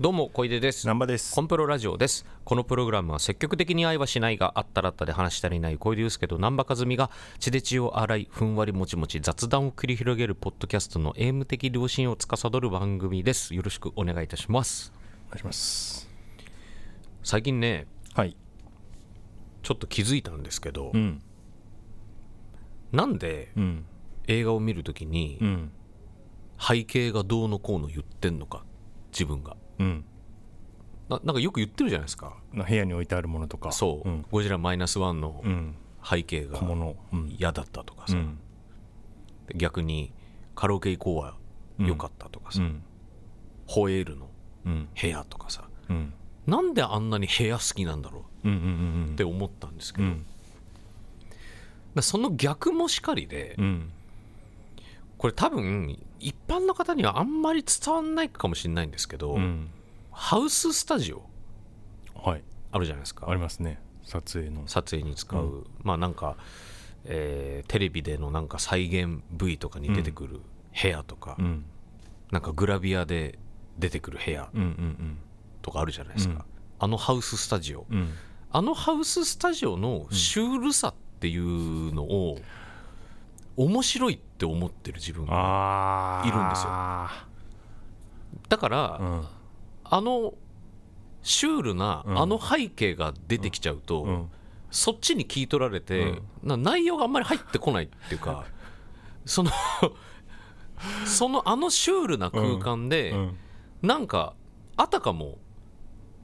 どうも小出です。南波です。コンプロラジオです。このプログラムは積極的に愛はしないがあったらあったで話したりない小出祐介と南波和美が血で血を洗いふんわりもちもち雑談を繰り広げるポッドキャストのエイム的良心を司る番組です。よろしくお願いいたします。お願いします。最近ねはい。ちょっと気づいたんですけど、うん。なんでうん。映画を見るときにうん。背景がどうのこうの言ってんのか自分がうん。ななんかよく言ってるじゃないですか。な部屋に置いてあるものとか。そう、うん。ゴジラマイナスワンのうん。背景が小物。うん。嫌だったとかさ、うん。逆にカラオケ行こうは良かったとかさ、うん。ホエールの。うん。部屋とかさ。うん。なんであんなに部屋好きなんだろう。んうんうんうって思ったんですけど、うん。だその逆もしかりで、うんこれ多分一般の方にはあんまり伝わんないかもしれないんですけど、うん。ハウススタジオはい。あるじゃないですか。ありますね。撮影の。撮影に使う、うまあなんか、えーテレビでのなんか再現 V とかに出てくる部屋とか、うん。なんかグラビアで出てくる部屋とかあるじゃないですか、うん。あのハウススタジオ。あのハウススタジオのシュールさっていうのを面白いって思ってる自分がいるんですよ。あだから、うん。あのシュールなうん。あの背景が出てきちゃうと、うん。そっちに聞い取られて、な内容があんまり入ってこないっていうか そのそのあのシュールな空間で、うん。なんかあたかも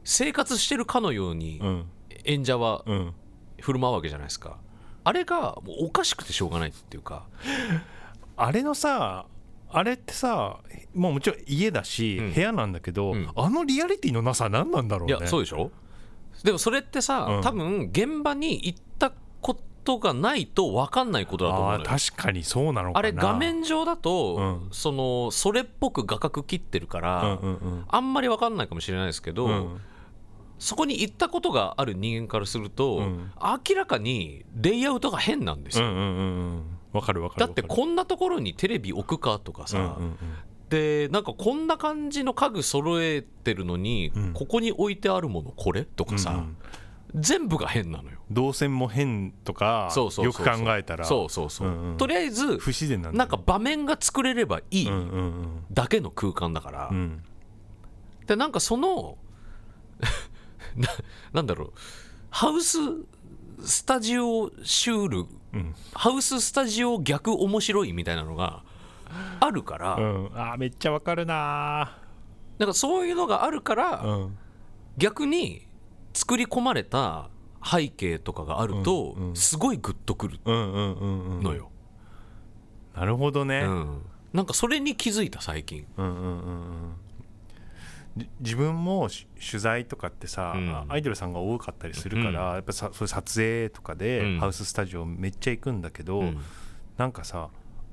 生活してるかのようにうん。演者はうん。振る舞うわけじゃないですかあれがもうおかしくてしょうがないっていうか。あれのさあれってさもうもちろん家だし、うん。部屋なんだけど、うん。あのリアリティのなさ何なんだろういねやそうでしょ？でもそれってさ、うん。多分現場に行ったことがないと分かんないことだと思う確かにそうなのかな。あれ画面上だと、うん。そのそれっぽく画角切ってるから、うんうんうん。あんまり分かんないかもしれないですけど、うんそこに行ったことがある人間からすると、うん。明らかにレイアウトが変なんですよ、うんうんうんうん。わかるわかるだってこんなところにテレビ置くかとかさ、うんうんうん。でなんかこんな感じの家具揃えてるのに、うん。ここに置いてあるものこれとかさ、うんうん。全部が変なのよ。動線も変とかそうそうよく考えたら。そうそうそう、うんうん。とりあえず不自然なんだなんか場面が作れればいいうんうんうん。だけの空間だから、うん。でなんかそのななんだろう。ハウススタジオシュール。うん。ハウススタジオ逆面白いみたいなのがあるから、うん。あーめっちゃわかるななんかそういうのがあるから、ーうん。逆に作り込まれた背景とかがあると、うんうん。すごいグッとくるのよ、なるほどね。うん。なんかそれに気づいた最近。うんうんうんうん。じ自分もし取材とかってさ、うん。アイドルさんが多かったりするから、うん。やっぱさそういう撮影とかで、うん。ハウススタジオめっちゃ行くんだけど、うん。なんかさ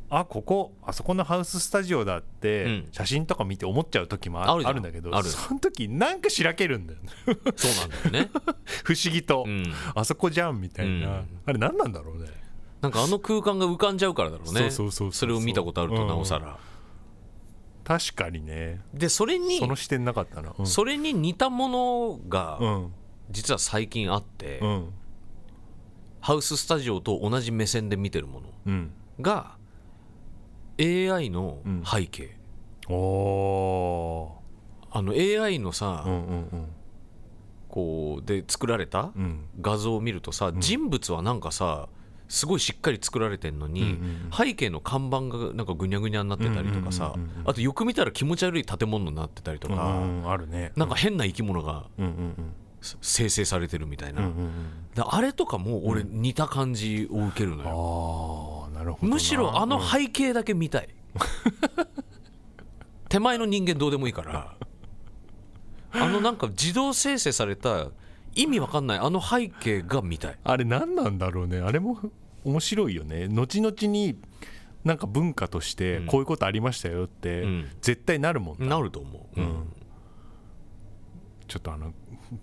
あここあそこのハウススタジオだって、うん。写真とか見て思っちゃう時もああるん。あるんだけどその時なんかしらけるんだよね。そうなんだよね、不思議と、うん、あそこじゃんみたいな、うん。あれ何なんだろうね。なんかあの空間が浮かんじゃうからだろうね。それを見たことあるとなおさら、確かにね。でそれにその視点なかったな。うん。それに似たものがうん。実は最近あって、うん。ハウススタジオと同じ目線で見てるものうん。が AI の背景、おあの AI のさ、ーうんうん。こうで作られたうん。うん画像を見るとさ、人物はなんかさすごいしっかり作られてんのに、背景の看板がなんかぐにゃぐにゃになってたりとかさ、あとよく見たら気持ち悪い建物になってたりとか、あるね。なんか変な生き物が生成されてるみたいな、あれとかも俺似た感じを受けるのよ、なるほどな。むしろあの背景だけ見たい、手前の人間どうでもいいから。あのなんか自動生成された意味わかんない。あの背景が見たい。あれ何なんだろうね。あれも面白いよね。後々になんか文化としてこういうことありましたよってうん。絶対なるもんななると思う、うん。ちょっとあの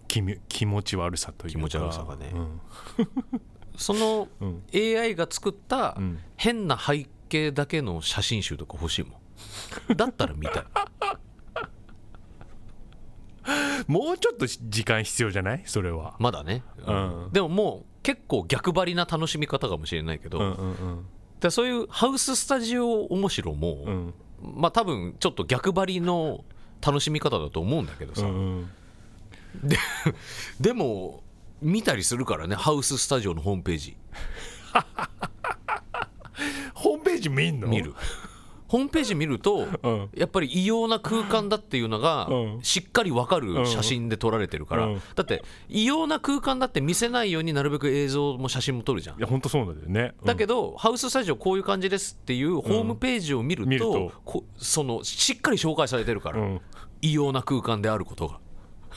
気み気持ち悪さというか。気持ち悪さがね。うん。そのうん。AI が作ったうん。変な背景だけの写真集とか欲しいもん。だったら見たい もうちょっと時間必要じゃない？それは。まだね、うん。でももう結構逆張りな楽しみ方かもしれないけど、うんうんうん。でそういうハウススタジオ面白も、うん。まあ多分ちょっと逆張りの楽しみ方だと思うんだけどさ、うんうん。で も見たりするからねハウススタジオのホームページ。ホームページ見んの？見るホームページ見ると、うん。やっぱり異様な空間だっていうのがうん。しっかり分かる写真で撮られてるから、うん。だって異様な空間だって見せないようになるべく映像も写真も撮るじゃん。いや本当そうなんだよね、うん。だけど、ハウススタジオこういう感じですっていうホームページを見ると,、そのしっかり紹介されてるから、うん。異様な空間であることが。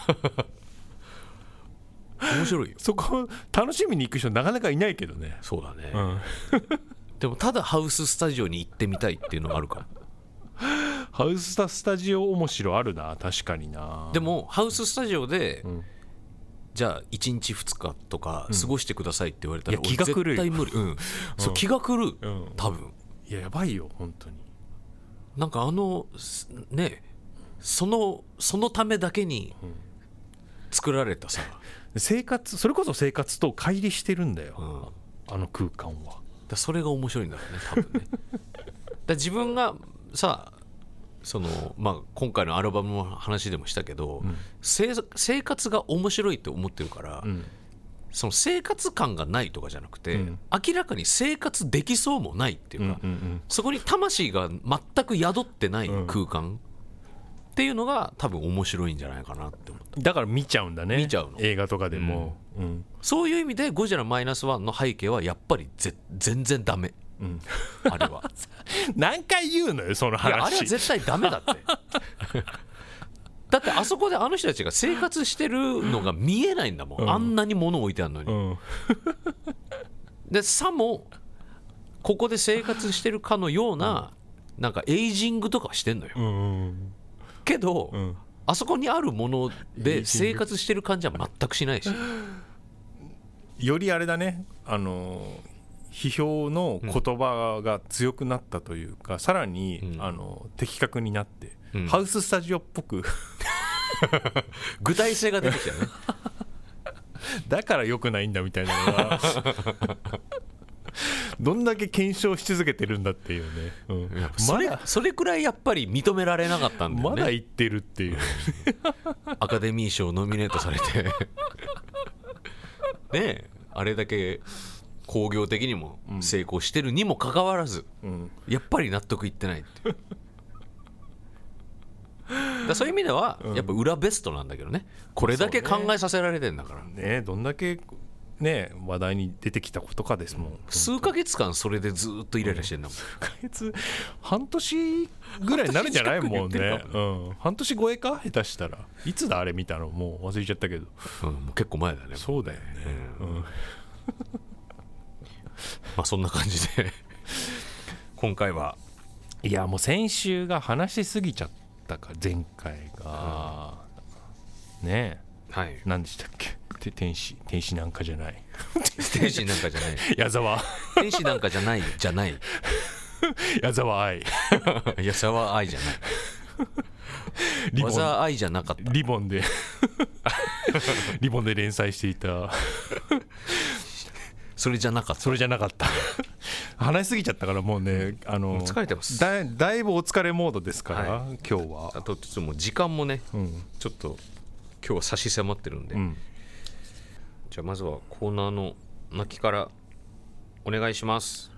面白いよ。そこ楽しみに行く人なかなかいないけどね、そうだね、うん、でもただハウススタジオに行ってみたいっていうのがあるから。ハウスタスタジオ面白あるな確かにな。でもハウススタジオで、ん。じゃあ1日2日とか過ごしてくださいって言われたら、いや気が狂う絶対無理、うん。そう気が狂う、うん。多分。いややばいよ本当に。なんかあのすねそのそのためだけに作られたさ、生活それこそ生活と乖離してるんだよ、あの空間はらそれが面白いんだろうね多分ね。だ自分がさそのまあ、今回のアルバムの話でもしたけど、生生活が面白いって思ってるから、うん。その生活感がないとかじゃなくて、うん。明らかに生活できそうもないっていうか、うんうんそこに魂が全く宿ってない空間っていうのが多分面白いんじゃないかなって思った。だから見ちゃうんだね。見ちゃうの。映画とかでも、うん。そういう意味でゴジラマイナスワンの背景はやっぱりぜ全然ダメ。うん。あれは。何回言うのよそのいやあれは話絶対ダメだって。だってあそこであの人たちが生活してるのが見えないんだもん、うん。あんなに物置いてあるのに、うん。でさもここで生活してるかのような、なんかエイジングとかはしてんのよ。うんけど、うん。あそこにあるもので生活してる感じは全くしないしよりあれだねあの批評の言葉が強くなったというか、さらに、うん。あの的確になって、うん。ハウススタジオっぽく。具体性が出てきたよね。だから良くないんだみたいなのが どんだけ検証し続けてるんだっていうね、うん。それそれくらいやっぱり認められなかったんだよまねだ言ってるっていう。アカデミー賞ノミネートされてねえあれだけ興行的にも成功してるにもかかわらず、うん。やっぱり納得いってないっていう。だそういう意味では、やっぱ裏ベストなんだけどね。これだけ考えさせられてんだから、ねどんだけね話題に出てきたことかですもん。数ヶ月間それでずっとイライラしてんだもん、ヶ月半年ぐらいになるんじゃない？もんね。うん、半年超えか？下手したら。いつだあれ見たの？もう忘れちゃったけど。うんもう結構前だね。そうだよね、うん。まあそんな感じで。今回は。いやもう先週が話しすぎちゃったか前回が、ね。はい。え何でしたっけ？て天使天使なんかじゃない。天使なんかじゃない。矢沢。天使なんかじゃないじゃない。矢沢愛。矢沢愛じゃない。リボン。技愛じゃなかった。リボンで。リボンで連載していた。それじゃなかった。それじゃなかった。話しすぎちゃったからもうねあの疲れてます。だいだいぶお疲れモードですから、は今日は。あとちょっともう時間もねうん、ちょっと今日は差し迫ってるんで、うん、じゃあまずはコーナーの泣きからお願いします。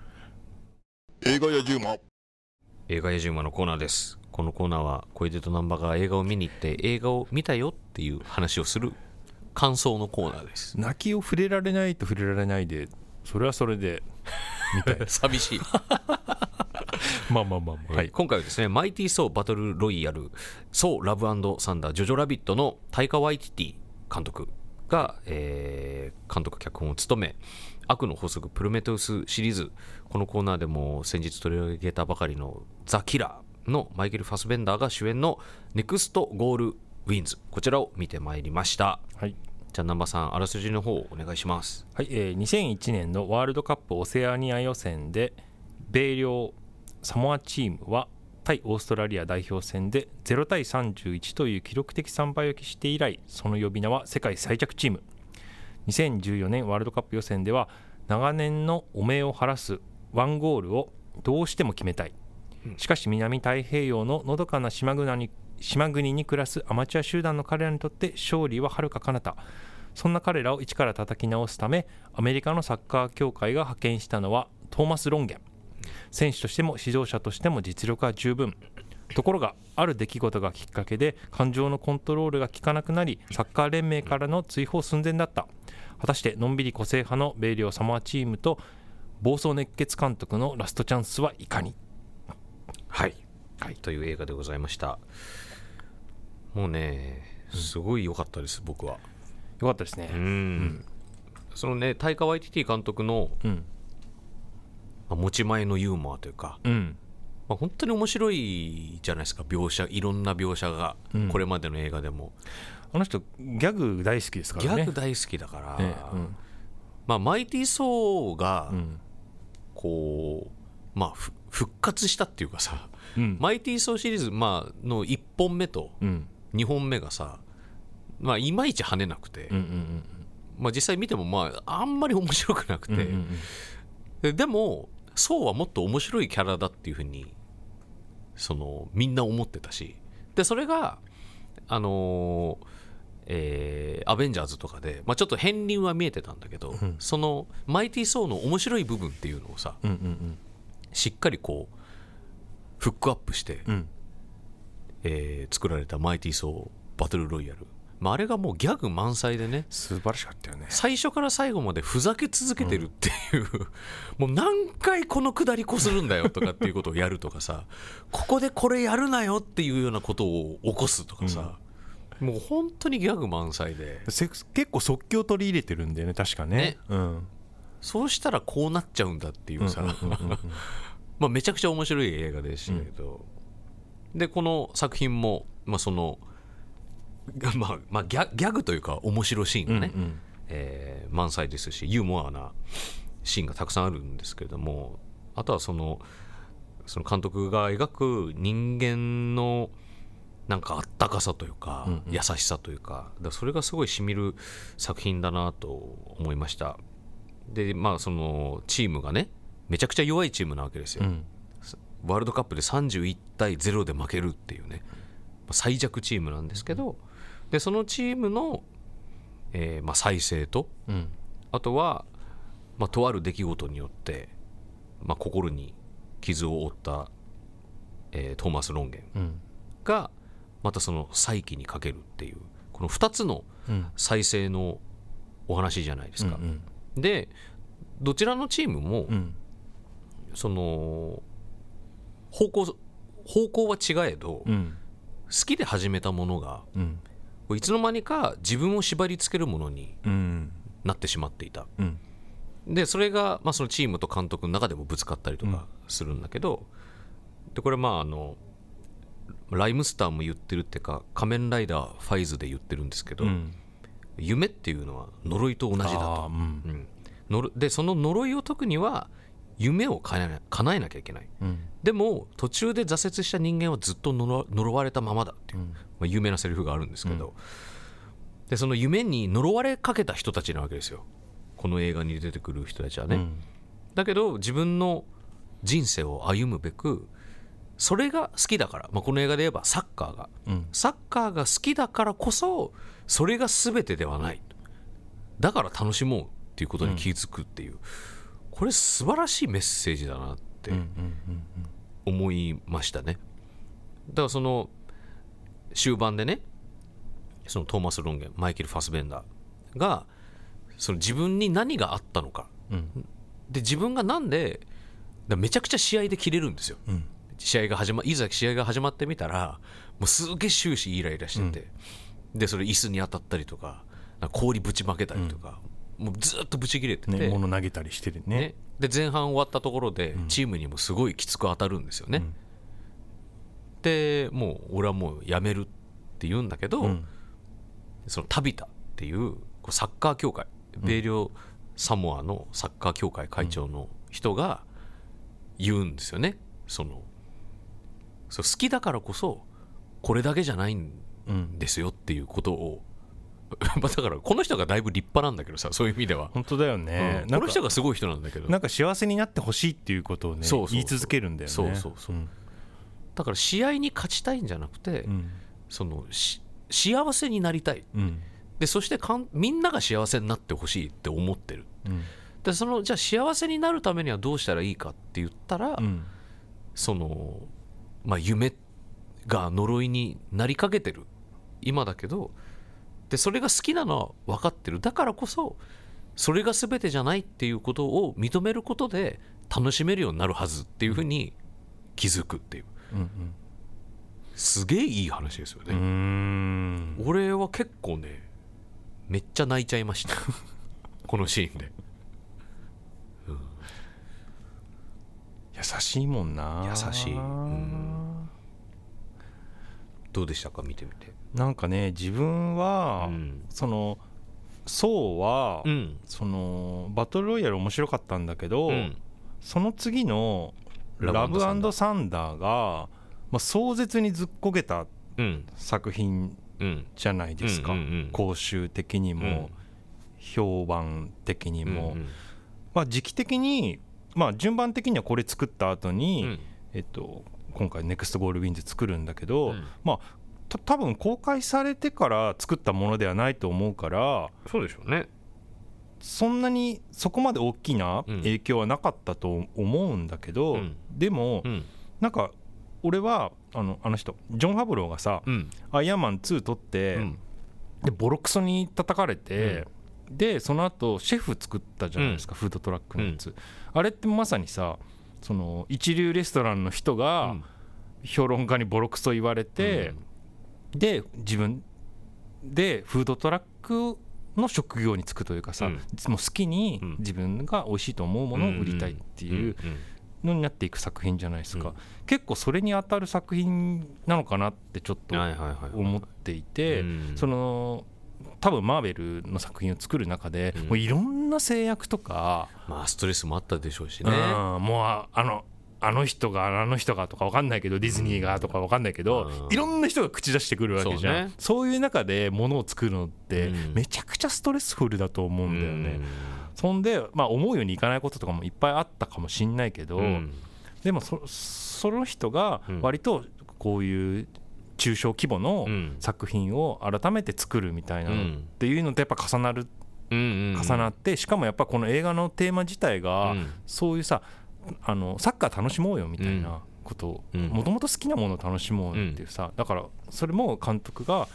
映画や10万映画やジュンマのコーナーです。このコーナーは小出と難波が映画を見に行って映画を見たよっていう話をする感想のコーナーです。泣きを触れられないと触れられないでそれはそれでみたい。寂しい。まあまあまあまあ、はい。今回はですね、マイティー・ソー・バトル・ロイヤル、ソー・ラブサンダー、ジョジョ・ラビットのタイカ・ワイティティ監督が、えー監督脚本を務め、悪の法則プロメテウスシリーズ、このコーナーでも先日取り上げたばかりのザ・キラーのマイケル・ファスベンダーが主演のネクスト・ゴール・ウィンズ、こちらを見てまいりました。はいじゃあ、南波さん、あらすじの方お願いします。はいえー2001年のワールドカップオセアニア予選で米領サモアチームは対オーストラリア代表戦で0対31という記録的惨敗を喫して以来その呼び名は世界最弱チーム。2014年ワールドカップ予選では長年の汚名を晴らすワンゴールをどうしても決めたい。しかし南太平洋ののどかな島国に島国に暮らすアマチュア集団の彼らにとって勝利は遥か彼方。そんな彼らを一から叩き直すためアメリカのサッカー協会が派遣したのはトーマス・ロンゲン選手としても指導者としても実力は十分。ところがある出来事がきっかけで感情のコントロールが効かなくなりサッカー連盟からの追放寸前だった。果たしてのんびり個性派の米領サモアチームと暴走熱血監督のラストチャンスはいかに？はい、はいという映画でございました。もうねすごい良かったです、僕は。よかったですね。うん、そのねタイカ・ワイティティ監督の、うんまあ持ち前のユーモアというか、うん。まあ、本当に面白いじゃないですか描写いろんな描写が、うん。これまでの映画でも。あの人ギャグ大好きですからね。ギャグ大好きだから、ねうん。まあ、マイティー・ソーがうん。こう、まあ、ふ復活したっていうかさ、うん。マイティー・ソーシリーズ、まあの1本目とうん。2本目がさ、まあ、いまいち跳ねなくて、うんうんまあ、実際見ても、まあ、あんまり面白くなくて、うんうんうん。ででもソーはもっと面白いキャラだっていうふうにそのみんな思ってたし。でそれがあのーえーアベンジャーズとかで、まあ、ちょっと片鱗は見えてたんだけど、ん。そのマイティー・ソーの面白い部分っていうのをさうんうんしっかりこうフックアップして、うんうん。えー作られたマイティー・ソーバトルロイヤル、まあ、あれがもうギャグ満載でね。素晴らしかったよね。最初から最後までふざけ続けてるっていう、もう何回このくだりこするんだよとかっていうことをやるとかさ。ここでこれやるなよっていうようなことを起こすとかさ、もう本当にギャグ満載で。せ結構即興取り入れてるんだよね確かね。ね。うん。そうしたらこうなっちゃうんだっていうさ、うんうんうんうん まあめちゃくちゃ面白い映画でしたけど、でこの作品も、まあ、その、まあまあ、ギャギャグというか面白シーンがね、うんうん。えー満載ですしユーモアなシーンがたくさんあるんですけれどもあとはそのその監督が描く人間のなんかあったかさというか、うんうん。優しさというかだそれがすごいしみる作品だなと思いました。でまあそのチームがねめちゃくちゃ弱いチームなわけですよ、うん。ワールドカップで31対0で負けるっていうねまあ最弱チームなんですけどでそのチームの、えーまあ、再生とうん。あとは、まあ、とある出来事によって、まあ、心に傷を負った、えートーマス・ロンゲンうん。がまたその再起にかけるっていうこの2つのうん。再生のお話じゃないですか。うんでどちらのチームも、うん。その方向方向は違えど、好うん。きで始めたものがうんいつの間にか自分を縛り付けるものにうん。なってしまっていた。うん。でそれが、まあ、そのチームと監督の中でもぶつかったりとかするんだけど、でこれまああのライムスターも言ってるっていうか仮面ライダーファイズで言ってるんですけど、うん。夢っていうのは呪いと同じだあとー、うん。うん。呪でその呪いを解くには夢を叶えな叶えなきゃいけない。うん。でも途中で挫折した人間はずっと呪呪われたままだっていう、うん。まあ、有名なセリフがあるんですけど、でその夢に呪われかけた人たちなわけですよ。この映画に出てくる人たちはね、うん。だけど自分の人生を歩むべくそれが好きだから、まあ、この映画で言えばサッカーが。うん。サッカーが好きだからこそそれが全てではない。だから楽しもうっていうことに気づくっていう、これ素晴らしいメッセージだなってうんうん思いましたね。だからその終盤でねそのトーマス・ロンゲンマイケル・ファスベンダーがその自分に何があったのか。うん。で自分がなんでだめちゃくちゃ試合で切れるんですよ。うん。試合が始まいざ試合が始まってみたらもうすげえ終始イライラしてて、でそれ椅子に当たったりとか氷ぶちまけたりとか、もうずっとぶち切れてて、ね物投げたりしてるね。ね、で前半終わったところでチームにもすごいきつく当たるんですよね。でもう俺はもうやめるって言うんだけど、うん。そのタビタっていうサッカー協会米領サモアのサッカー協会会長の人が言うんですよね。そのそう好きだからこそこれだけじゃないんうんですよっていうことをまあ だからこの人がだいぶ立派なんだけどさそういう意味では、本当だよね、うん。この人がすごい人なんだけど。なんか幸せになってほしいっていうことをね言い続けるんだよね。そうそうそうん。だから試合に勝ちたいんじゃなくて、うん。そのし幸せになりたい。うん。でそしてかんみんなが幸せになってほしいって思ってる。うん。でそのじゃあ幸せになるためにはどうしたらいいかって言ったら、うん。そのまあ夢が呪いになりかけてる。今だけどでそれが好きなのは分かってる。だからこそそれが全てじゃないっていうことを認めることで楽しめるようになるはずっていうふうに気づくっていう。うんすげえいい話ですよね、俺は結構ねめっちゃ泣いちゃいました。このシーンで。優しいもんな。優しい。うんどうでしたか？見てみて。なんかね自分は、うん。そのそうは、うん。そのバトルロイヤル面白かったんだけど、うん。その次のララブ＆サンダー。サンダーが、まあ、壮絶にずっこけたうん。作品うん。じゃないですか、うんうんうん興収的にも、評判的にも、うん。まあ、時期的に、まあ、順番的にはこれ作った後に、うん。えっと、今回ネクストゴールウィンズ作るんだけど、うん。まあた多分公開されてから作ったものではないと思うからそうでしょうね。そんなにそこまで大きなうん。影響はなかったと思うんだけど、うん。でも、うん。なんか俺はあのあの人ジョン・ファブローがさうん「アイアンマン2」撮って、うん。でボロクソに叩かれて、でその後シェフ作ったじゃないですか、フードトラックのやつ、あれってまさにさその一流レストランの人が評論家にボロクソ言われて、で自分でフードトラックの職業に就くというかさ、うん。もう好きにうん。自分が美味しいと思うものを売りたいっていうのになっていく作品じゃないですか、うん。結構それに当たる作品なのかなってちょっと思っていて、うん。その多分マーベルの作品を作る中で、うん。もういろんな制約とか、まあストレスもあったでしょうしね。うんもうああのあの人があの人がとか分かんないけどディズニーがとか分かんないけど、うん。いろんな人が口出してくるわけじゃん。そういう中でものを作るのってうん。めちゃくちゃストレスフルだと思うんだよね、うん。そんで、まあ、思うようにいかないこととかもいっぱいあったかもしんないけど、うん。でもそその人がうん。割とこういう中小規模のうん。作品を改めて作るみたいなのっていうのとやっぱ重なる重なってしかもやっぱこの映画のテーマ自体がうん。そういうさあのサッカー楽しもうよみたいなこと。もともと好きなものを楽しもうよっていうさだからそれも監督が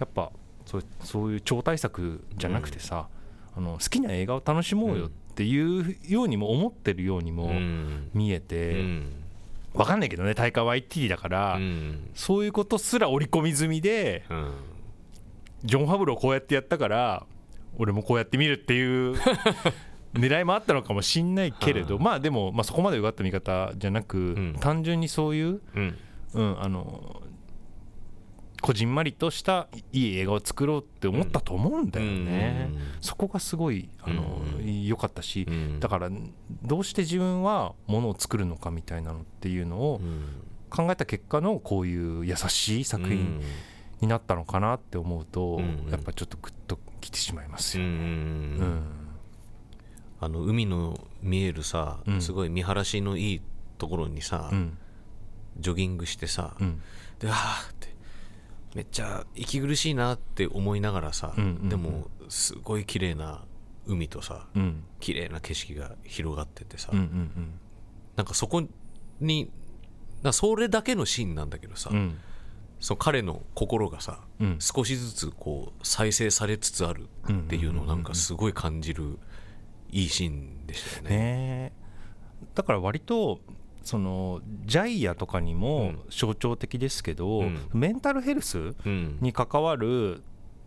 やっぱそうそういう超大作じゃなくてさあの好きな映画を楽しもうよっていうようにも思ってるようにもうん。見えうてんわかんないけどね大会 YT だからうん。そういうことすら織り込み済みでうん。ジョン・ファブローこうやってやったから俺もこうやって見るっていう 狙いもあったのかもしんないけれどまあでも、まあ、そこまでうがった見方じゃなく、ん。単純にそういう、うん。うん、あのこじんまりとしたいい映画を作ろうって思ったと思うんだよね、うん。そこがすごいあのうん良かったし、うん。だからどうして自分はものを作るのかみたいなのっていうのをうん。考えた結果のこういう優しい作品になったのかなって思うと、うん。やっぱちょっとグッときてしまいますよ。うんんあの海の見えるさうん。すごい見晴らしのいいところにさうん。ジョギングしてさうん。であーってめっちゃ息苦しいなって思いながらさ、でもすごい綺麗な海とさうん。綺麗な景色が広がっててさ、うんうんなんかそこになそれだけのシーンなんだけどさ、うん。その彼の心がさ、うん。少しずつこう再生されつつあるっていうのをなんかすごい感じるいいシーンでしたよね。ねえ。だから割とそのジャイアとかにも象徴的ですけど、うん。メンタルヘルスうん、に関わる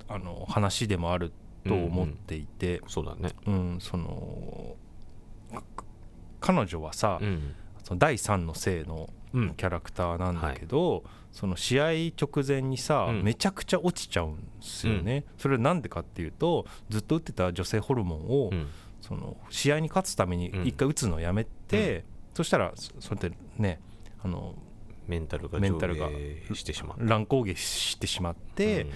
あの話でもあると思っていて、そうだね。うんそのか彼女はさ、うん。その第三の性のうん。キャラクターなんだけど、その試合直前にさ、うん。めちゃくちゃ落ちちゃうんですよね、それはなんでかっていうとずっと打ってた女性ホルモンを、うん。その試合に勝つためにうん。一回打つのをやめて、そしたらそそれってねあのメンタルが上メンタルが下してしまう乱高下してしまって、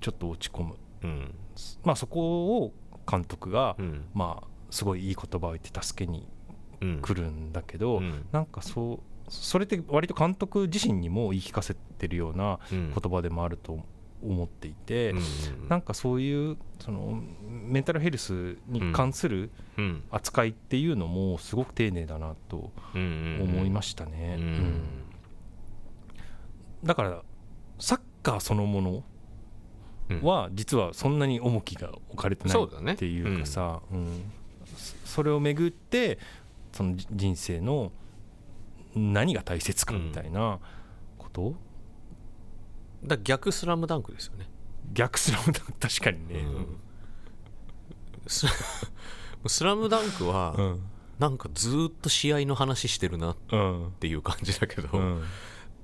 ちょっと落ち込む、うん。まあ、そこを監督が、うん。まあ、すごいいい言葉を言って助けにうん。来るんだけど、うん。なんかそうそれって割と監督自身にも言い聞かせてるようなうん。言葉でもあると思っていて、うんうんなんかそういうそのメンタルヘルスに関するうん。扱いっていうのもすごく丁寧だなとうん思いましたね。だからサッカーそのものは実はそんなに重きが置かれてないっていうかさ、うん。そそれをめぐってそのじ人生の何が大切かみたいなこと、だから逆スラムダンクですよね。逆スラムダンク？確かにね。ス スラムダンクはうん。なんかずーっと試合の話してるなっうんていう感じだけど、うん。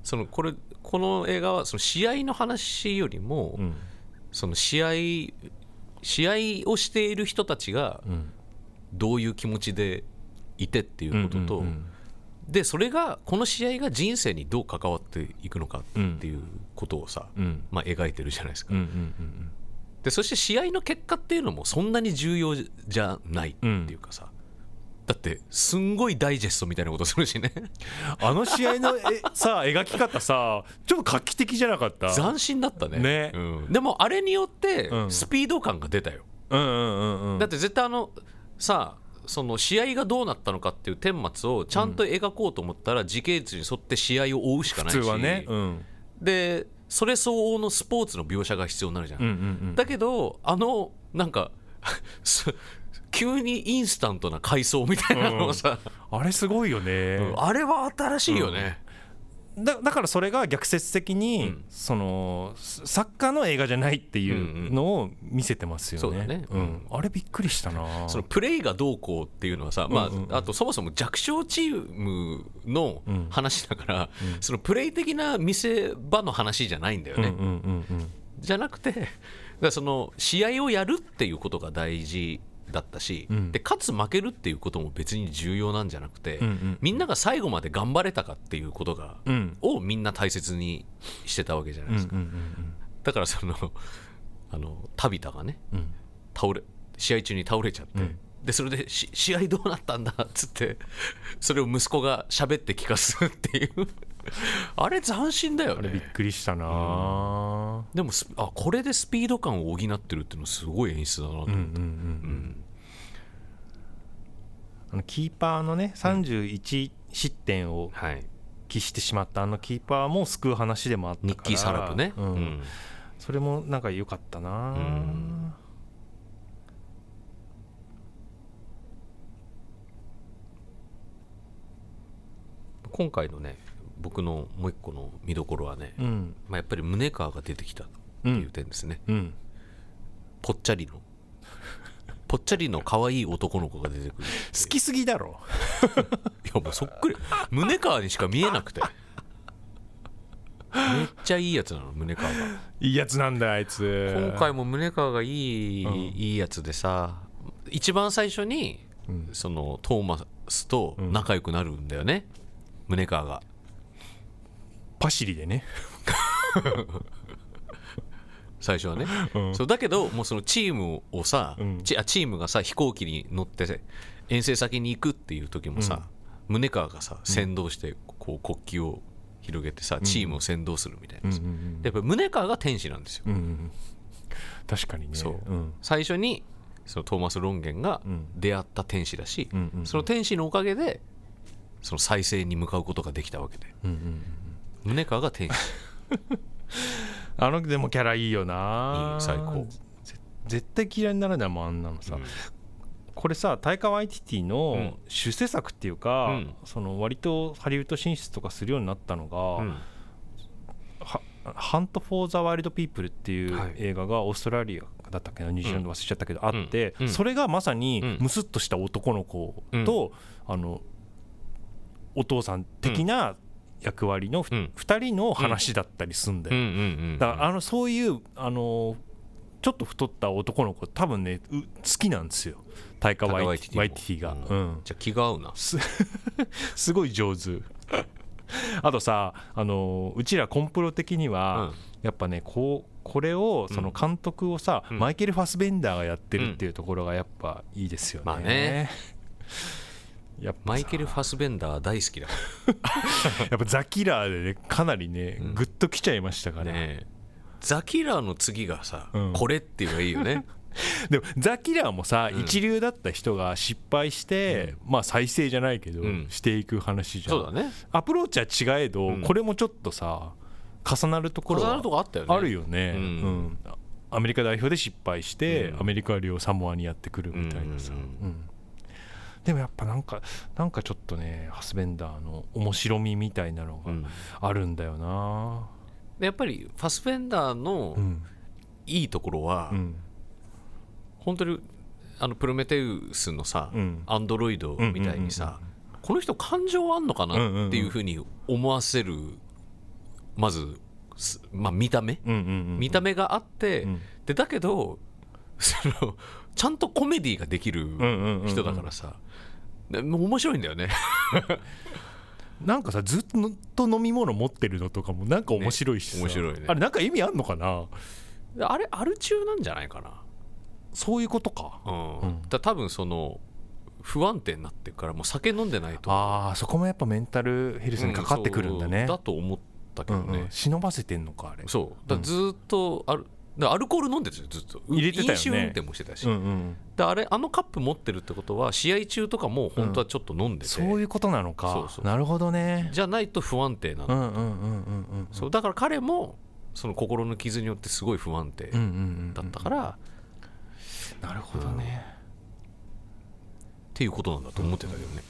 そのこれこの映画はその試合の話よりも、うんその試合試合をしている人たちがうんどういう気持ちでいてっていうことと、でそれがこの試合が人生にどう関わっていくのかっていうことをさ、うん。まあ、描いてるじゃないですか、でそして試合の結果っていうのもそんなに重要じゃないっていうかさ、だってすんごいダイジェストみたいなことするしね。あの試合のえさ描き方さちょっと画期的じゃなかった？斬新だったね。ね。うん、でもあれによってうん。スピード感が出たよ、うんうんうんうん。だって絶対あのさその試合がどうなったのかっていう顛末をちゃんと描こうと思ったら時系列に沿って試合を追うしかないし。普通はね、うん、でそれ相応のスポーツの描写が必要になるじゃん、うんうんうん。だけどあのなんかす急にインスタントな回想みたいなのをさ、あれすごいよね、うん。あれは新しいよね、だだからそれが逆説的に、うん。そのササッカーの映画じゃないっていうのを見せてますよね,、そうだね。ん、あれびっくりしたな。そのプレイがどうこうっていうのはさ、まうんうんうん。あ、あとそもそも弱小チームのうん。話だから、そのプレイ的な見せ場の話じゃないんだよね、うんうんうんうんじゃなくてだその試合をやるっていうことが大事だったし、うん。で勝つ負けるっていうことも別に重要なんじゃなくて、うんうんみんなが最後まで頑張れたかっていうことが、うん。をみんな大切にしてたわけじゃないですか、うんうんうんだからその あのタビタがねうん。倒れ試合中に倒れちゃって、うん。でそれでし試合どうなったんだっつって それを息子が喋って聞かすっていう。あれ斬新だよあれびっねくりしたな、でもスあこれでスピード感を補ってるっていうのすごい演出だなと思って、うんうんうん。うんあのキーパーのね31失点をはい。喫してしまったあのキーパーも救う話でもあったから。ニッキー・サラプね、うん。うん。それもなんか良かったな、ん。今回のね僕のもう一個の見どころはね、うん。まあ、やっぱり宗川が出てきたっていう点ですね、うん。ぽっちゃりの。ぽっちゃりの可愛い男の子が出てくる好きすぎだろ。いやもうそっくり。宗川にしか見えなくて。めっちゃいいやつなの宗川が。いいやつなんだよあいつ。今回も宗川がいい、うん。いいやつでさ一番最初に、うん。そのトーマスと仲良くなるんだよね、宗川がパシリでね。最初はね、うん。そうだけどもうそのチームをさ、うん。チあチームがさ飛行機に乗って遠征先に行くっていう時もさ、宗川がさ先導してこう国旗を広げてさチームを先導するみたいなさ、うんうんでやっぱ宗川が天使なんですよ、うんうん確かにね。そう。うん。最初にそのトーマス・ロンゲンがうん。出会った天使だし、うんうんその天使のおかげでその再生に向かうことができたわけで。うんうん宗川が天使。あのでもキャラいいよな。いい最高。ぜ絶対嫌いにならないもんあんなのさ、うん。これさタイカ・ワイティティうん。の主制作っていうか、うん。その割とハリウッド進出とかするようになったのが「うん。はハント・フォー・ザ・ワイルド・ピープル」っていうはい。映画がオーストラリアだったっけな？ニュージーランド忘れちゃったけど、あって、うん。それがまさにうん。ムスッとした男の子と、あのお父さん的な役割のふうん。2人の話だったりすんだよ、だからあのそういうあのちょっと太った男の子多分ねう好きなんですよ。タイカ・ワイティが、うん。うん。じゃあ気が合うな。す すごい上手。あとさあのうちらコンプロ的には、やっぱねこうこれをその監督をさ、うん。マイケル・ファスベンダーがやってるっていうところがやっぱいいですよね。まあねやっぱさマイケル・ファスベンダー大好きだか やっぱザ・キラーでねかなりね、うん。グッときちゃいましたから。ら、ねザ・キラーの次がさ、うん。これっていうのがいいよね。でもザ・キラーもさ、うん。一流だった人が失敗して、まあ再生じゃないけど、うん。していく話じゃん。そうだね。アプローチは違えど、うん。これもちょっとさ重なるところ重なはるとこあったよね。あるよね、うん。うん。アメリカ代表で失敗して、うん。アメリカ領サモアにやってくるみたいなさ、うん。うんでもやっぱなんかなんかちょっとねハスベンダーの面白みみたいなのうん。があるんだよな。でやっぱりファスベンダーのうん。いいところは、うん。本当にあのプロメテウスのさ、うん。アンドロイドみたいにさ、この人感情あんのかなっていうふうに思わせるまず、すまあ、見た目、うんうんうん見た目があって、うん。でだけどそのちゃんとコメディができるうんうんうんうん。人だからさ、でもう面白いんだよね。なんかさずっと飲み物持ってるのとかもなんか面白いしさ、ね面白いね。あれなんか意味あんのかな？あれアル中なんじゃないかな？そういうことか。うん、うん。だ多分その不安定になってるからもう酒飲んでないと。ああそこもやっぱメンタルヘルスにかかってくるんだね。う、そうだと思ったけどね、うんうん。忍ばせてんのかあれ。そう。だずーっとあるだからアルコール飲んでるんですよずっと。入れてたよね。飲酒運転もしてたし、うんうん。であれあのカップ持ってるってことは試合中とかも本当はちょっと飲んでて、そういうことなのか。そうそうなるほどね。じゃないと不安定なの、うんうんうんうんうん。そうだから彼もその心の傷によってすごい不安定うんうんうんだったから、なるほどね。っていうことなんだと思ってたけどね、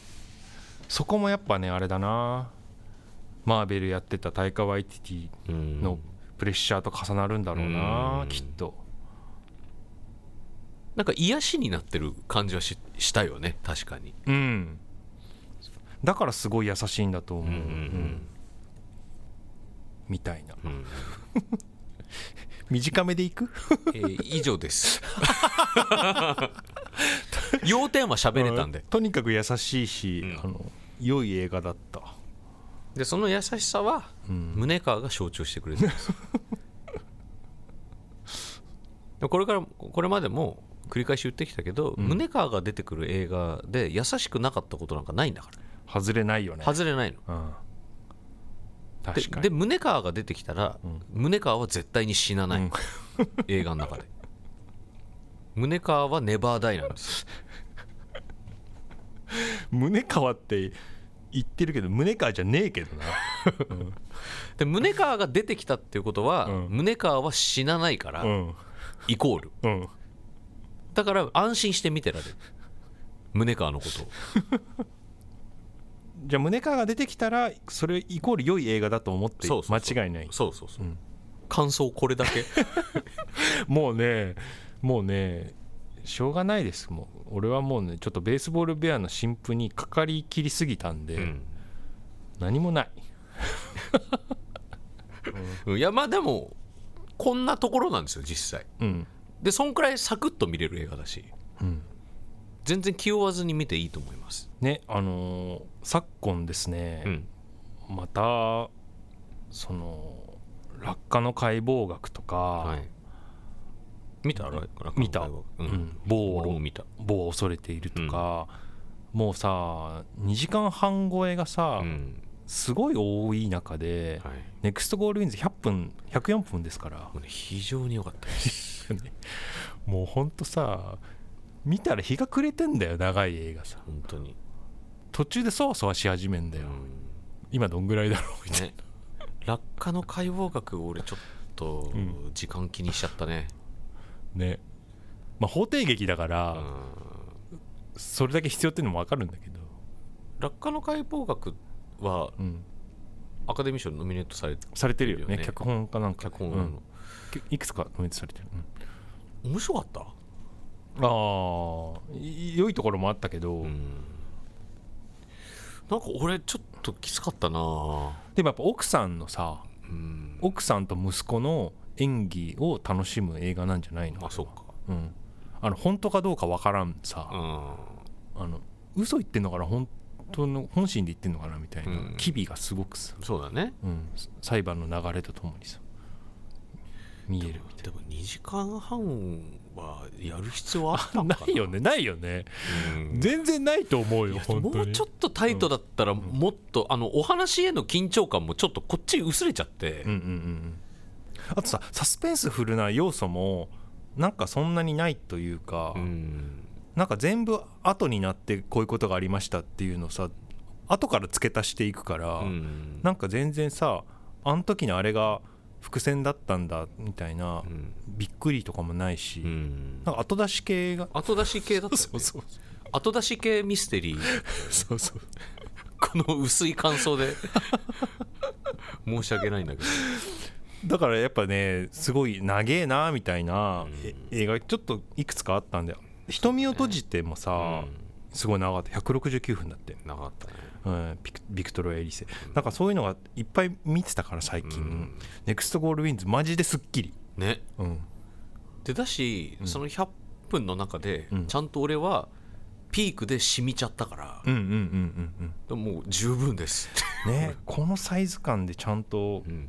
そこもやっぱねあれだな。マーベルやってたタイカ・ワイティテうん。ィのプレッシャーと重なるんだろうなうん。きっと。なんか癒しになってる感じはししたよね確かに。うん。だからすごい優しいんだと思う、うんうんうん。みたいな。うん。う ん短めでいく？えー以上です。要点は喋れたんで。とにかく優しいし、うん。あの良い映画だった、でその優しさはうん。宗川が象徴してくれてるんです。でこれからこれまでも繰り返し言ってきたけど、うん。宗川が出てくる映画で優しくなかったことなんかないんだから。外れないよね。外れないの。うん、で確かに。で宗川が出てきたら、うん。宗川は絶対に死なない、うん。映画の中で。宗川はネバーダイなんです宗川って言ってるけど宗川じゃねえけどな、うん。で宗川が出てきたっていうことは、うん。宗川は死なないから、うん。イコール。うん、だから安心して見てられる。宗川のことを。じゃあ宗川が出てきたらそれイコール良い映画だと思って間違いない。そうそうそう、うん。感想これだけ？もうねもうねしょうがないですもう俺はもうねちょっとベースボールベアの新譜にかかりきりすぎたんで、うん。何もない。うん。いやまあでもこんなところなんですよ実際。うん。でそんくらいサクッと見れる映画だしうん。全然気負わずに見ていいと思います。ねあのー昨今ですね、うん。またその落下の解剖学とか、はい見たら見た、ううん。ん、ボー俺も見た。ボーはおそれているとか、もうさ2時間半超えがさ、うん。すごい多い中で、はい。ネクストゴールウィンズ100分104分ですから。ね非常に良かったです。もうほんとさ見たら日が暮れてんだよ長い映画さ。本当に、途中でそわそわし始めんだよ、うん。今どんぐらいだろう？みたいね。落下の解剖学俺ちょっとうん。時間気にしちゃったね、なね。まあ法廷劇だかうら、ん、それだけ必要っていうのも分かるんだけど、落下の解剖学はうん、アカデミー賞にノミネートされてされてるよね。脚本かなんか。脚本、うん。いくつかノミネートされてる、うん。面白かった、ああい良いところもあったけど、うん、なんか俺ちょっときつかったなでもやっぱ奥さんのさうん。奥さんと息子の演技を楽しむ映画なんじゃないの？あそっか。うん、あの本当かどうかわからんさ、うん。あの嘘言ってんのかなほん当の本心で言ってんのかなみたいな、うん。機微がすごくさ、そうだね。うん、裁判の流れとともにさ見えるみたいでも2時間半はやる必要あったかな？いよねないよね、うん。全然ないと思うよ本当に。もうちょっとタイトだったらもっと、あのお話への緊張感もちょっとこっち薄れちゃって、うんうんうんうんあとさサスペンスフルな要素もなんかそんなにないというか、うん。なんか全部後になってこういうことがありましたっていうのをさ後から付け足していくから、うん。なんか全然さあの時のあれが伏線だったんだみたいな、うん。びっくりとかもないし、うん。なんか後出し系が後出し系だったよ、ね、そうそう。後出し系ミステリー。そうそう。この薄い感想で申し訳ないんだけどだからやっぱねすごい長えなみたいな、映画ちょっといくつかあったんだよ。瞳を閉じてもさ、すごい長かった。169分だって、なかったね。うん、ビクビクトリア・エリセ。なんかそういうのがいっぱい見てたから最近、うん。ネクストゴールウィンズマジですっきり、ね。うん、でだし、うん。その100分の中で、うん。ちゃんと俺はピークで染みちゃったから、うんうんうんうんでももう十分です、うんねこのサイズ感でちゃんとうん、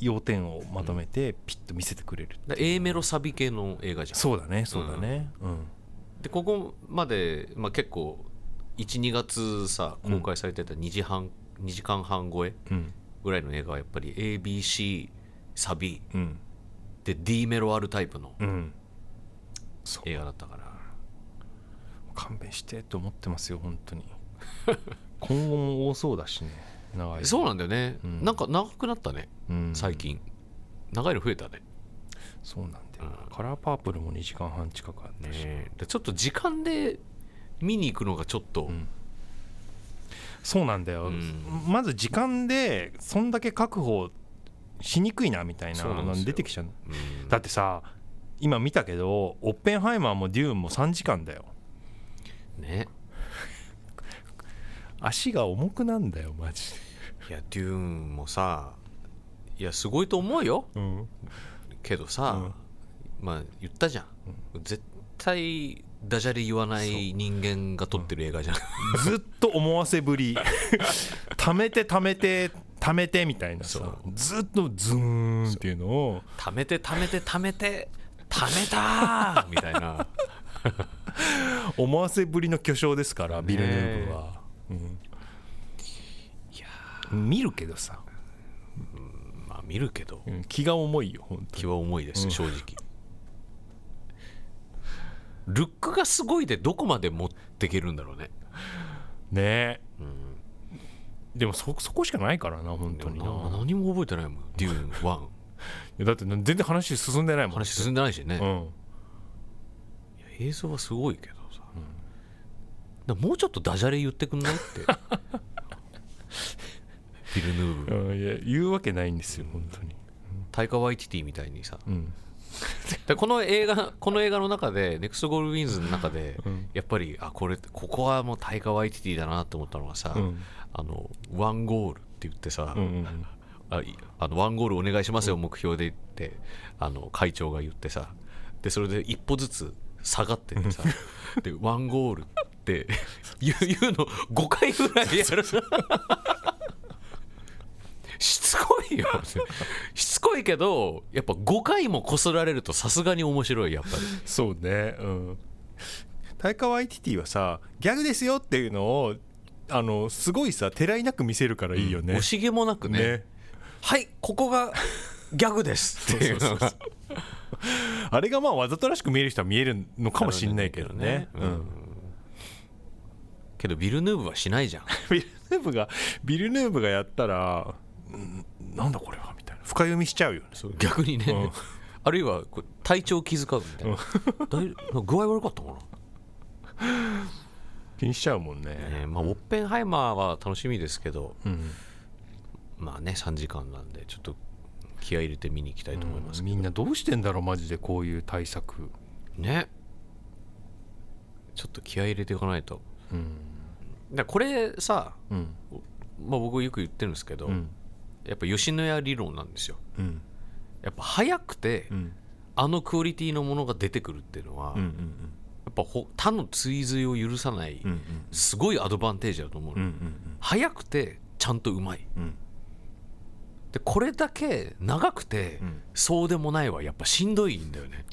要点をまとめてピッと見せてくれる、だ A メロサビ系の映画じゃん。そうだねそうだね。うん、でここまで、まあ、結構12月さ公開されてた2時半、2時間半超えうん。ぐらいの映画はやっぱり ABC サビうん。で D メロあるタイプの映画だったから。勘弁してと思ってますよ本当に。今後も多そうだしね長い。そうなんだよね、うん。なんか長くなったね。うん。最近、長いの増えたね。そうなんだよ、うん。カラーパープルも2時間半近くあったし、ねでちょっと時間で見に行くのがちょっと、うん。そうなんだよ、うん。まず時間でそんだけ確保しにくいなみたいな出てきちゃううん。だってさ今見たけどオッペンハイマーもデューンも3時間だよ。ね足が重くなんだよマジいやデューンもさいやすごいと思うよ。で、うん、けどさ、まあ言ったじゃん、絶対ダジャレ言わない人間が撮ってる映画じゃん、ずっと思わせぶり。溜めて溜めて溜めてみたいなさ。ずっとズーンっていうのを。貯めて貯めて貯めて貯めたーみたいな。思わせぶりの巨匠ですから、ねビルヌーブは、うん、いや見るけどさ、まあ見るけど。うん気が重いよ本当気は重いです、うん。正直。ルックがすごいでどこまで持っていけるんだろうね、ね。うん、でもそそこしかないからな本で当にな。何も覚えてないもんデューン1 いやだって全然話進んでないもん。話進んでないしね、いやうん映像はすごいけどもうちょっとダジャレ言ってくんないって。ビルヌーブ。うんいや言うわけないんですよ本当に。タイカ・ワイティティみたいにさ。うん。でこの映画この映画の中でネクストゴールウィンズの中で、うん。やっぱりあこれここはもうタイカ・ワイティティだなと思ったのがさ、うん。あのワンゴールって言ってさ、うんうんあいあのワンゴールお願いしますよ、目標でってあの会長が言ってさでそれで一歩ずつ下がってってさでワンゴールって 言うの5回ぐらいやる。しつこいよ。しつこいけどやっぱ5回もこすられるとさすがに面白いやっぱり。そうね。うん。タイカ・ワイティティはさギャグですよっていうのをあのすごいさてらいなく見せるからいいよね、惜しげもなくね。ね。はいここがギャグです。っていうのが。あれがまあわざとらしく見える人は見えるのかもしんないけどね。うん。うんけどビルヌーブはしないじゃん。ビルヌーブがビルヌーブがやったらんなんだこれはみたいな。深読みしちゃうよね。逆にね、うん。あるいはこう体調気遣うみたいな。大なんか具合悪かったかな、気にしちゃうもんね。ねまあ、オッペンハイマーは楽しみですけどうん。まあね3時間なんでちょっと気合い入れて見に行きたいと思いますけど、みんなどうしてんだろうマジでこういう対策。ね。ちょっと気合い入れていかないと。うんだこれさ、うん。まあ、僕よく言ってるんですけど、うん。やっぱ吉野家理論なんですよ。うん。やっぱ早くて、うん。あのクオリティのものが出てくるっていうのは、うんうんっぱほ他の追随を許さないうんうんすごいアドバンテージだと思うの、うんうん早くてちゃんとうまい。うん。でこれだけ長くて、ん。そうでもないはやっぱしんどいんだよね。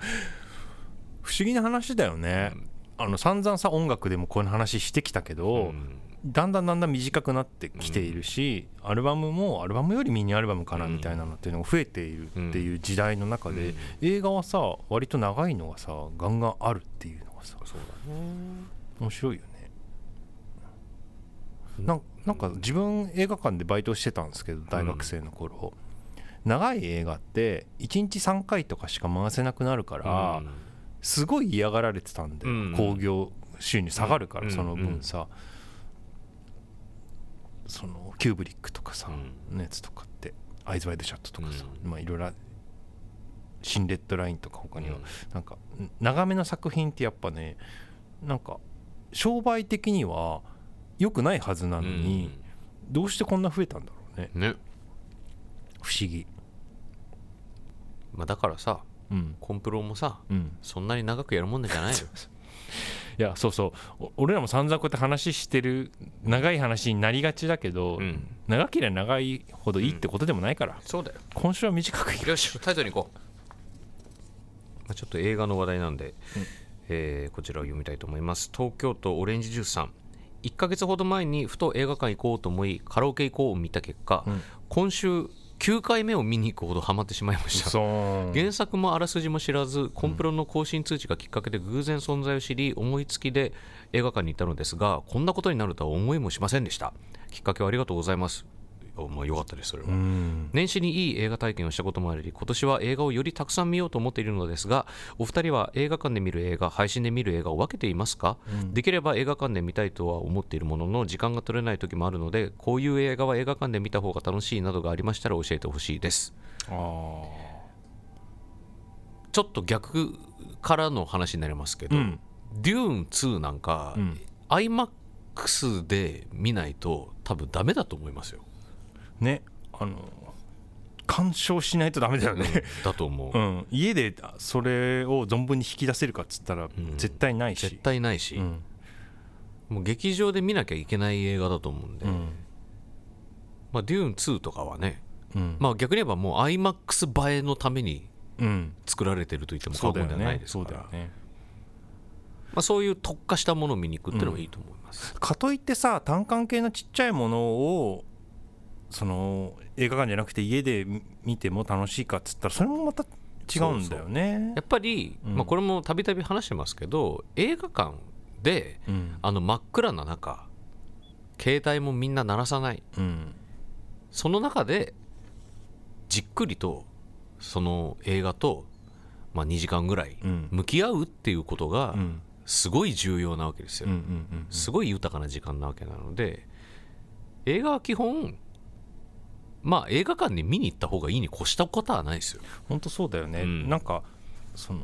不思議な話だよね、あの散々さ音楽でもこういう話してきたけど、ん。だんだんだんだん短くなってきているし、アルバムもアルバムよりミニアルバムかなみたいなのっていうのが増えているっていう時代の中で、映画はさ割と長いのがさガンガンあるっていうのがさそうだね。面白いよね。なんなんか自分映画館でバイトしてたんですけど大学生の頃、長い映画って1日3回とかしか回せなくなるから、うんすごい嫌がられてたんだようん。興行収入下がるかうん。らその分さ。そのキューブリックとかさうん。のやつとかってアイズワイドシャットとかさうまあいろいろ新レッドラインとか他にはうん。なんかん長めの作品ってやっぱねなんか商売的には良くないはずなのにどうしてこんな増えたんだろうね。うんね、不思議。まあ、だからさうん。コンプロもさうん。そんなに長くやるもんじゃないよ。い やそうそう。お俺らも散々こうやって話してる長い話になりがちだけど、うん。長ければ長いほどいいってことでもないから、そうだよ。今週は短くいくよしタイトルに行こう、まあ、ちょっと映画の話題なんで、えーこちらを読みたいと思います。東京都オレンジジュースさん。1ヶ月ほど前にふと映画館行こうと思いカラオケ行こうを見た結果、うん。今週9回目を見に行くほどハマってしまいました。原作もあらすじも知らずコンプロの更新通知がきっかけで偶然存在を知り思いつきで映画館に行ったのですがこんなことになるとは思いもしませんでした。きっかけはありがとうございますまあ、よかったですそれは、うん。年始にいい映画体験をしたこともあり今年は映画をよりたくさん見ようと思っているのですがお二人は映画館で見る映画配信で見る映画を分けていますか、できれば映画館で見たいとは思っているものの時間が取れない時もあるのでこういう映画は映画館で見た方が楽しいなどがありましたら教えてほしいです。ちょっと逆からの話になりますけど、うん。デューン2なんか、うん。IMAX で見ないと多分ダメだと思いますよ、ねあの鑑賞しないとダメだよね、だと思う、うん、家でそれを存分に引き出せるかっつったらん。絶対ないし、絶対ないし、うん。もう劇場で見なきゃいけない映画だと思うんで、うん。まあ、デューン2とかはね、うん。まあ、逆に言えばもう IMAX 映えのためにうん、作られてると言っても過言ではないねですから。そうだよね。まあ、そういう特化したものを見に行くっていうのもいいと思います、かといってさ単管系のちっちゃいものをその映画館じゃなくて家で見見ても楽しいかっつったらそれもまた違うんだよね。やっぱり、うん。まあ、これもたびたび話してますけど映画館でうん。あの真っ暗な中携帯もみんな鳴らさない。うん。その中でじっくりとその映画と、まあ、2時間ぐらいうん。向き合うっていうことがうん。すごい重要なわけですよ、すごい豊かな時間なわけなので映画は基本まあ映画館に見に行った方がいいに越したことはないですよ。本当そうだよね、うん。なんかその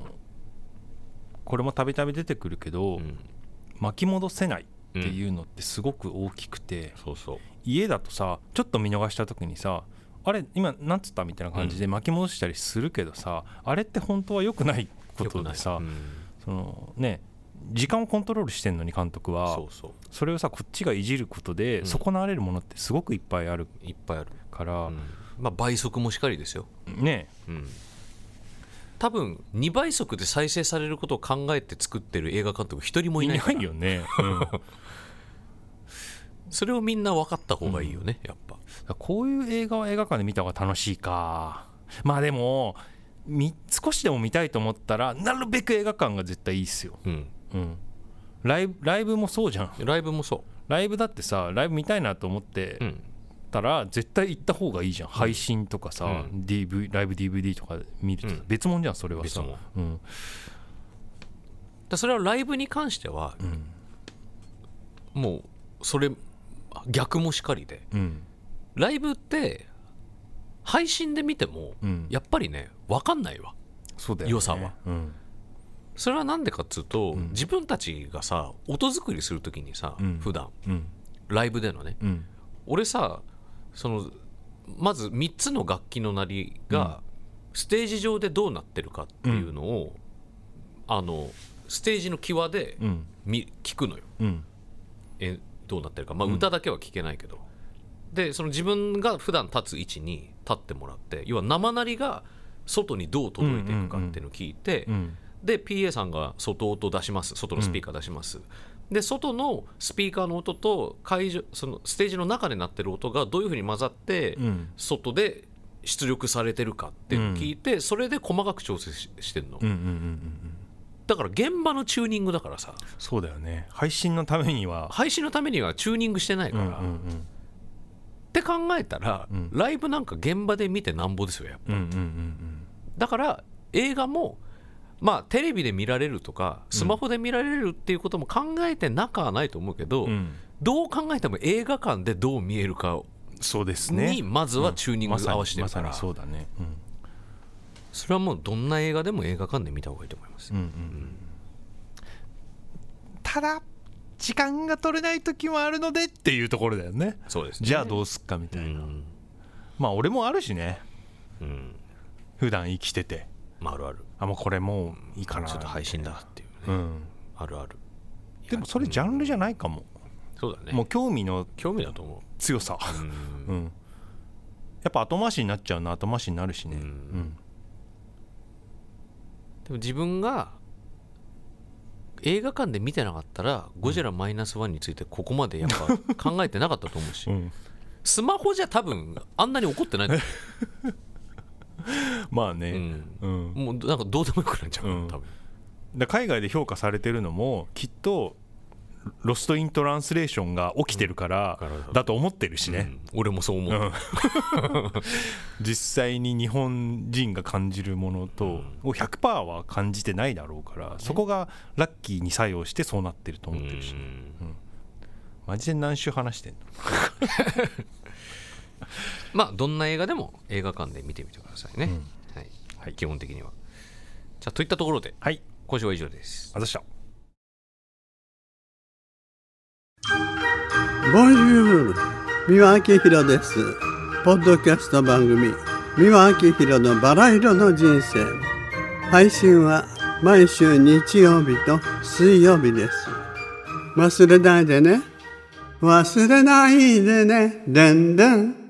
これもたびたび出てくるけど、うん。巻き戻せないっていうのってすごく大きくて、そうそう。家だとさちょっと見逃した時にさあれ今なんつったみたいな感じで巻き戻したりするけどさ、あれって本当は良くないことでさ、うん。そのね時間をコントロールしてんのに監督はそれをさこっちがいじることで、うん。損なわれるものってすごくいっぱいある。いっぱいある、から、うん。まあ倍速もしかりですよ、ねうん、多分2倍速で再生されることを考えて作ってる映画監督一人もいいないないよね、うん。それをみんな分かった方がいいよね、やっぱ。らこういう映画は映画館で見た方が楽しいか。まあでもみ少しでも見たいと思ったらなるべく映画館が絶対いいっすよ、うん。うん、ライブライブもそうじゃん。ライブもそライブだってさライブ見たいなと思ってう、うん、たら絶対行った方がいいじゃん、配信とかさ、う DV ライブ DVD とか見るとさうん。別物じゃんそれはさ、うん。だそれはライブに関してはうん。もうそれ逆もしかりでうん。ライブって配信で見てもうん。やっぱりね分かんないわ。そうだよね。良さは。うん。それはなんでかっつうと、うん。自分たちがさ音作りする時にさ、うん。普段うん。ライブでのねうん。俺さそのまず3つの楽器の鳴りがステージ上でどうなってるかっていうのを、あのステージの際でうん。見聞くのよ。うん。えどうなってるか、まあ、歌だけは聞けないけど、でその自分が普段立つ位置に立ってもらって要は生鳴りが外にどう届いていくかっていうのを聞いて、うん。で PA さんが外音出します。外のスピーカー出します、で外のスピーカーの音と会場そのステージの中で鳴ってる音がどういうふうに混ざって、うん。外で出力されてるかって聞いて、それで細かく調整ししてんの、だから現場のチューニングだからさ。そうだよね。配信のためには。配信のためにはチューニングしてないから、って考えたら、うん。ライブなんか現場で見てなんぼですよやっぱだから映画もまあテレビで見られるとかスマホで見られるっていうことも考えてなかはないと思うけど、うん。うんどう考えても映画館でどう見えるかそうですね。にまずはチューニング合わせてるから、まさにまさにそうだね。それはもうどんな映画でも映画館で見た方がいいと思います、うんうんうん。ただ時間が取れない時もあるのでっていうところだよね。そうですね。じゃあどうすっかみたういな、ん、まあ俺もあるしね。うん、普段生きてて。まああるあるあもうこれもういいかな。ちょっと配信だっていうね、うん。あるある。でもそれジャンルじゃないかも、そうだね。もう興味の興味だと思強さ、う、うん。うん、やっぱ後回しになっちゃうな後回しになるしね、うん。うん。でも自分が映画館で見てなかったら「ゴジラマイナスワンについてここまでやっぱ考えてなかったと思うし、うん。スマホじゃ多分あんなに怒ってないと まあ思う、ね、ううん。ん、もうなんかどうでもよくなっちゃう、うん。多分。だ海外で評価されてるのもきっとロストイントランスレーションが起きてるからうん。だと思ってるしね、うん。俺もそう思う、うん。実際に日本人が感じるものとを100%は感じてないだろうからそこがラッキーに作用してそうなってると思ってるし、うん。マジで何週話してんの？まあどんな映画でも映画館で見てみてくださいね、はい。はい。基本的には。じゃあといったところではい。今週は以上ですあざした。ボンジュール三輪明宏です。ポッドキャスト番組三輪明宏のバラ色の人生。配信は毎週日曜日と水曜日です。忘れないでね。忘れないでね。でんでん